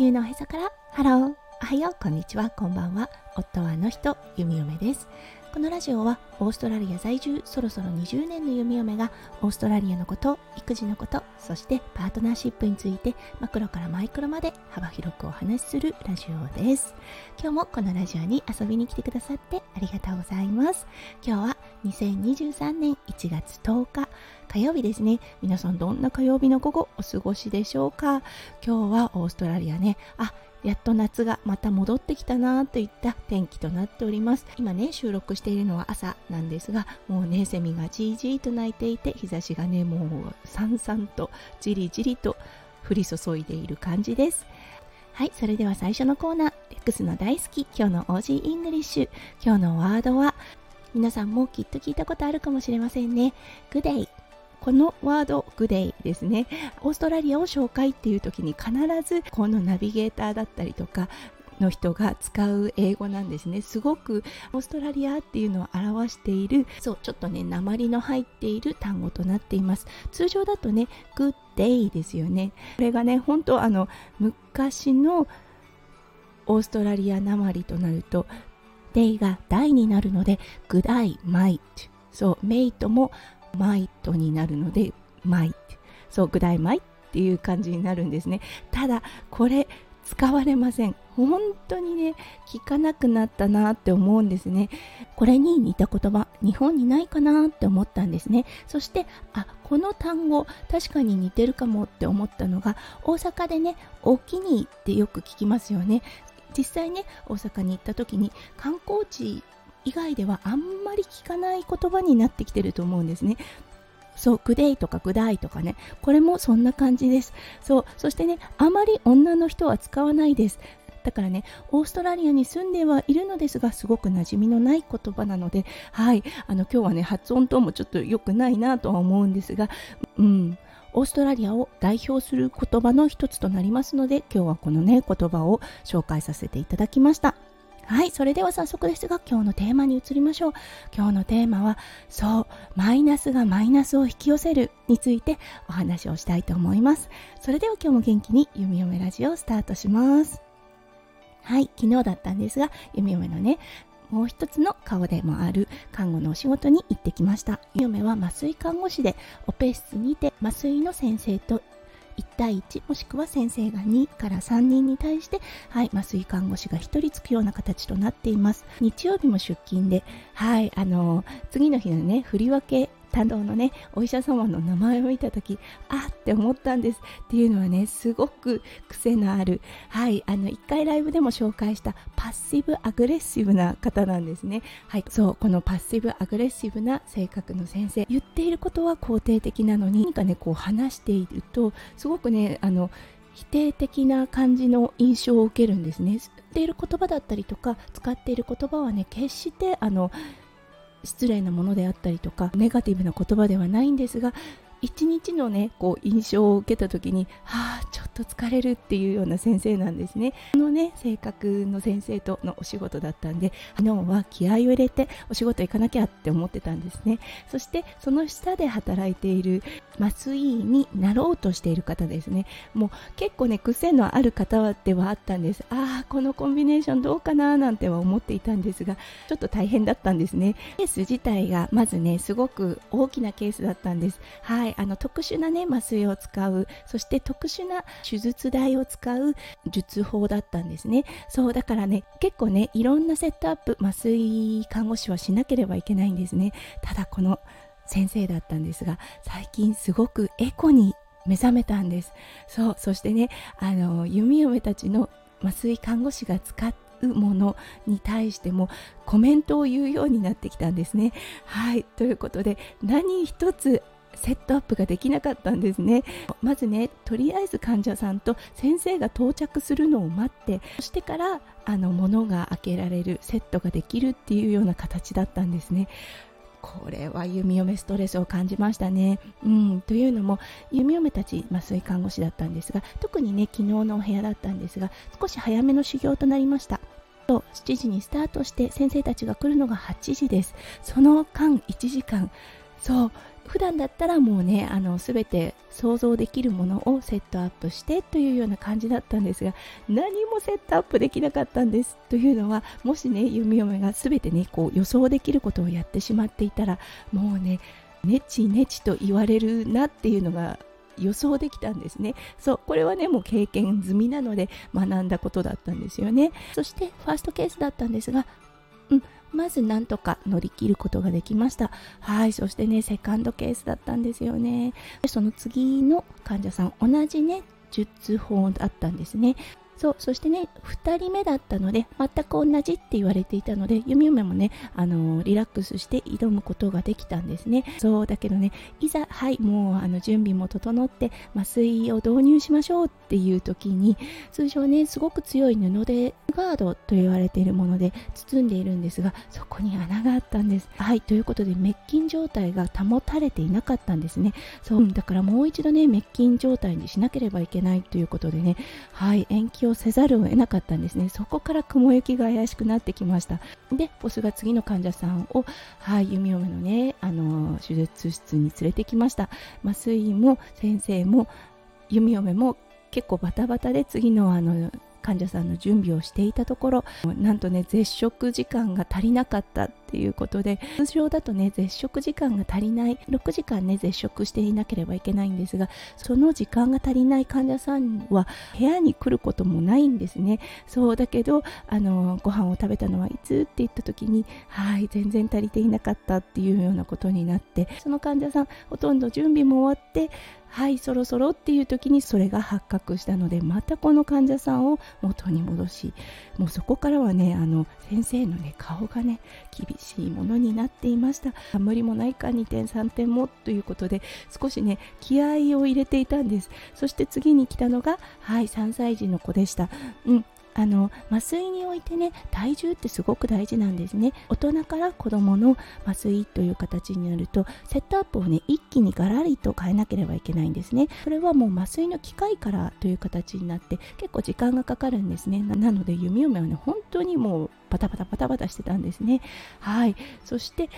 地球のおへそからハロー。おはよう。こんにちは。こんばんは。夫はあの人弓嫁です。このラジオはオーストラリア在住そろそろ20年の弓嫁がオーストラリアのこと育児のことそしてパートナーシップについてマクロからマイクロまで幅広くお話しするラジオです。今日もこのラジオに遊びに来てくださってありがとうございます。今日は2023年1月10日火曜日ですね。皆さんどんな火曜日の午後お過ごしでしょうか？今日はオーストラリアね。あやっと夏がまた戻ってきたなといった天気となっております。今ね収録しているのは朝なんですがもうねセミがじーじーと鳴いていて日差しがねもうさんさんとじりじりと降り注いでいる感じです。はいそれでは最初のコーナー。レックスの大好き今日の オージーイングリッシュ。今日のワードは皆さんもきっと聞いたことあるかもしれませんね。Good day このワード、グデイですね。オーストラリアを紹介っていう時に必ずこのナビゲーターだったりとか、の人が使う英語なんですね。すごくオーストラリアっていうのを表しているそうちょっとね鉛の入っている単語となっています。通常だとね Good day ですよね。これがね本当あの昔のオーストラリア鉛となると day が大になるので Good day might そう mate もマイトになるのでマイ。そう具体マイっていう感じになるんですね。ただこれ使われません。本当にね聞かなくなったなって思うんですね。これに似た言葉日本にないかなって思ったんですね。そしてあこの単語確かに似てるかもって思ったのが大阪でねおきにってよく聞きますよね。実際ね大阪に行った時に観光地以外ではあんまり聞かない言葉になってきてると思うんですね。そう、グデイとかグダイとかね、これもそんな感じです。そう、そしてね、あまり女の人は使わないです。だからね、オーストラリアに住んではいるのですが、すごく馴染みのない言葉なので、はい、あの今日はね、発音等もちょっと良くないなとは思うんですが、うん、オーストラリアを代表する言葉の一つとなりますので、今日はこのね、言葉を紹介させていただきました。はい、それでは早速ですが今日のテーマに移りましょう。今日のテーマは、そう、マイナスがマイナスを引き寄せるについてお話をしたいと思います。それでは今日も元気に弓嫁ラジオをスタートします。はい、昨日だったんですが、弓嫁のね、もう一つの顔でもある看護のお仕事に行ってきました。嫁は麻酔看護師でオペ室にて麻酔の先生と1対1もしくは先生が2から3人に対して、はい、麻酔看護師が1人つくような形となっています日曜日も出勤で、はい、あの次の日のね振り分け担当のねお医者様の名前を見た時あって思ったんですっていうのはねすごく癖のあるはいあの1回ライブでも紹介したパッシブアグレッシブな方なんですねはいそうこのパッシブアグレッシブな性格の先生言っていることは肯定的なのに何かねこう話しているとすごくねあの否定的な感じの印象を受けるんですね。言っている言葉だったりとか使っている言葉はね決してあの失礼なものであったりとかネガティブな言葉ではないんですが一日のねこう印象を受けた時にはあちょっと疲れるっていうような先生なんですね。このね性格の先生とのお仕事だったんで昨日は気合を入れてお仕事行かなきゃって思ってたんですね。そしてその下で働いている麻酔になろうとしている方ですね。もう結構ね癖のある方ではあったんです。ああこのコンビネーションどうかななんては思っていたんですがちょっと大変だったんですね。ケース自体がまずねすごく大きなケースだったんです。はい。あの特殊なね麻酔を使うそして特殊な手術台を使う術法だったんですね。そうだからね結構ねいろんなセットアップ麻酔看護師はしなければいけないんですね。ただこの先生だったんですが最近すごくエコに目覚めたんです。そうそしてねあの弓嫁たちの麻酔看護師が使っものに対してもコメントを言うようになってきたんですね。はいということで何一つセットアップができなかったんですねまずねとりあえず患者さんと先生が到着するのを待ってそしてからあの物が開けられるセットができるっていうような形だったんですねこれは弓嫁ストレスを感じましたね。うん、というのも弓嫁たち麻酔看護師だったんですが特にね昨日のお部屋だったんですが少し早めの修行となりました。と7時にスタートして先生たちが来るのが8時です。その間1時間そう普段だったらもうねあの全て想像できるものをセットアップしてというような感じだったんですが何もセットアップできなかったんですというのはもしね弓嫁が全てねこう予想できることをやってしまっていたらもうねネチネチと言われるなっていうのが予想できたんですね。そうこれはねもう経験済みなので学んだことだったんですよね。そしてファーストケースだったんですがうんまずなんとか乗り切ることができました。はいそしてねセカンドケースだったんですよね。その次の患者さん同じね術法だったんですね。そうそしてね2人目だったので全く同じって言われていたので弓嫁もねあのリラックスして挑むことができたんですね。そうだけどねいざはいもうあの準備も整って麻酔を導入しましょうっていう時に通常ねすごく強い布でガードと言われているもので包んでいるんですがそこに穴があったんです。はいということで滅菌状態が保たれていなかったんですね。そうだからもう一度ね滅菌状態にしなければいけないということでねはい延期ををせざるを得なかったんですね。そこから雲行きが怪しくなってきました。でボスが次の患者さんをはい弓嫁のねあの手術室に連れてきました。麻酔も先生も弓嫁も結構バタバタで次のあの患者さんの準備をしていたところなんとね絶食時間が足りなかった。っていうことで通常だとね絶食時間が足りない6時間ね絶食していなければいけないんですがその時間が足りない患者さんは部屋に来ることもないんですね。そうだけどあのご飯を食べたのはいつって言った時にはい全然足りていなかったっていうようなことになってその患者さんほとんど準備も終わってはいそろそろっていう時にそれが発覚したのでまたこの患者さんを元に戻しもうそこからはねあの先生のね顔がね厳しいものになっていました。無理もないか2点3点もということで少しね気合を入れていたんです。そして次に来たのがはい3歳児の子でした。うん。あの麻酔においてね体重ってすごく大事なんですね。大人から子供の麻酔という形になるとセットアップをね一気にガラリと変えなければいけないんですね。それはもう麻酔の機械からという形になって結構時間がかかるんですね。なので弓嫁はね本当にもうバタバタバタバタしてたんですね。はい。そして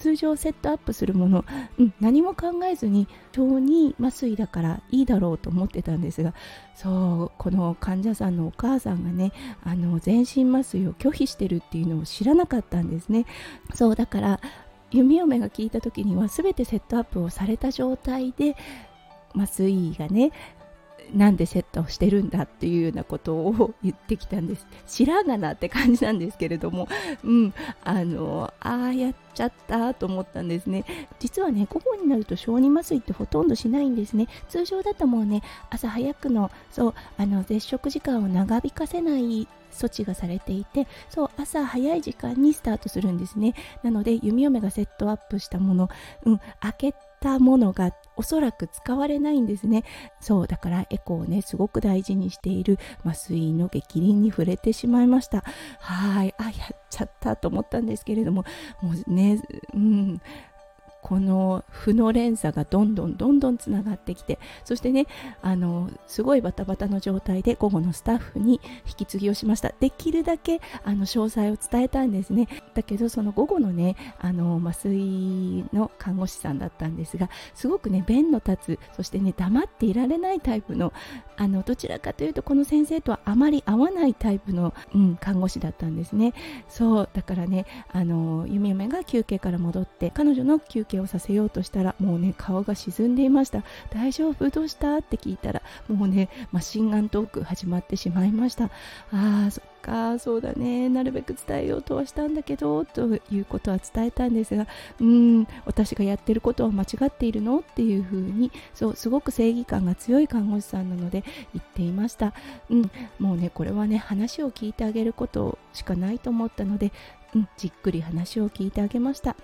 通常セットアップするもの、うん、何も考えずに小児麻酔だからいいだろうと思ってたんですがそうこの患者さんのお母さんがねあの全身麻酔を拒否してるっていうのを知らなかったんですね。そうだから弓嫁が聞いた時には全てセットアップをされた状態で麻酔がねなんでセットをしてるんだっていうようなことを言ってきたんです。知らんがなって感じなんですけれども。うん。あのああやっちゃったと思ったんですね。実はね午後になると小児麻酔ってほとんどしないんですね。通常だともうね朝早くのそうあの絶食時間を長引かせない措置がされていてそう朝早い時間にスタートするんですね。なので弓嫁がセットアップしたもの、うん、開けたものがおそらく使われないんですね。そうだからエコをねすごく大事にしている。麻酔の激鱗に触れてしまいました。はい。あやっちゃったと思ったんですけれどももうねうん。この負の連鎖がどんどんどんどんつながってきてそしてねあのすごいバタバタの状態で午後のスタッフに引き継ぎをしました。できるだけあの詳細を伝えたんですね。だけどその午後のねあの麻酔の看護師さんだったんですがすごくね弁の立つそしてね黙っていられないタイプのあのどちらかというとこの先生とはあまり合わないタイプの、うん、看護師だったんですね。そうだからねあの弓嫁が休憩から戻って彼女の休憩をさせようとしたらもうね顔が沈んでいました。大丈夫？どうした？って聞いたらもうねマシンガントーク始まってしまいました。あーそっかそうだね。なるべく伝えようとはしたんだけどということは伝えたんですがうん私がやってることは間違っているの？っていうふうにそうすごく正義感が強い看護師さんなので言っていました。うんもうねこれはね話を聞いてあげることしかないと思ったのでうん、じっくり話を聞いてあげました。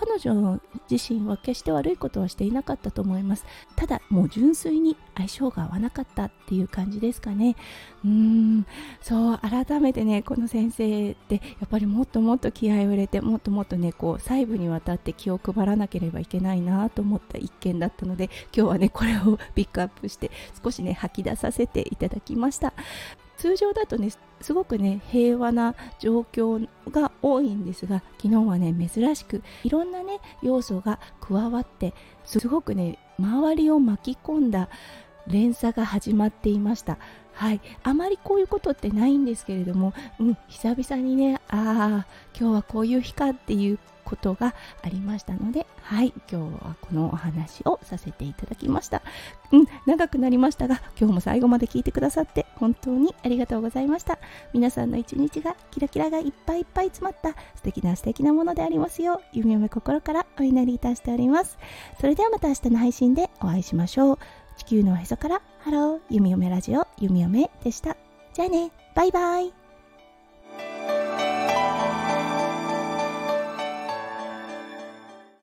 彼女自身は決して悪いことはしていなかったと思います。ただもう純粋に相性が合わなかったっていう感じですかね。うーん。そう改めてねこの先生ってやっぱりもっともっと気合を入れてもっともっとねこう細部にわたって気を配らなければいけないなと思った一件だったので今日はねこれをピックアップして少しね吐き出させていただきました。通常だとねすごくね平和な状況が多いんですが昨日はね珍しくいろんなね要素が加わってすごくね周りを巻き込んだ連鎖が始まっていました。はい。あまりこういうことってないんですけれども、うん、久々にねああ今日はこういう日かっていうことがありましたので、はい、今日はこのお話をさせていただきました。うん、長くなりましたが、今日も最後まで聞いてくださって本当にありがとうございました。皆さんの一日がキラキラがいっぱいいっぱい詰まった素敵な素敵なものでありますよう、夢夢心からお祈りいたしております。それではまた明日の配信でお会いしましょう。地球のおへそからハロー、弓嫁ラジオ、弓嫁でした。じゃあね、バイバイ。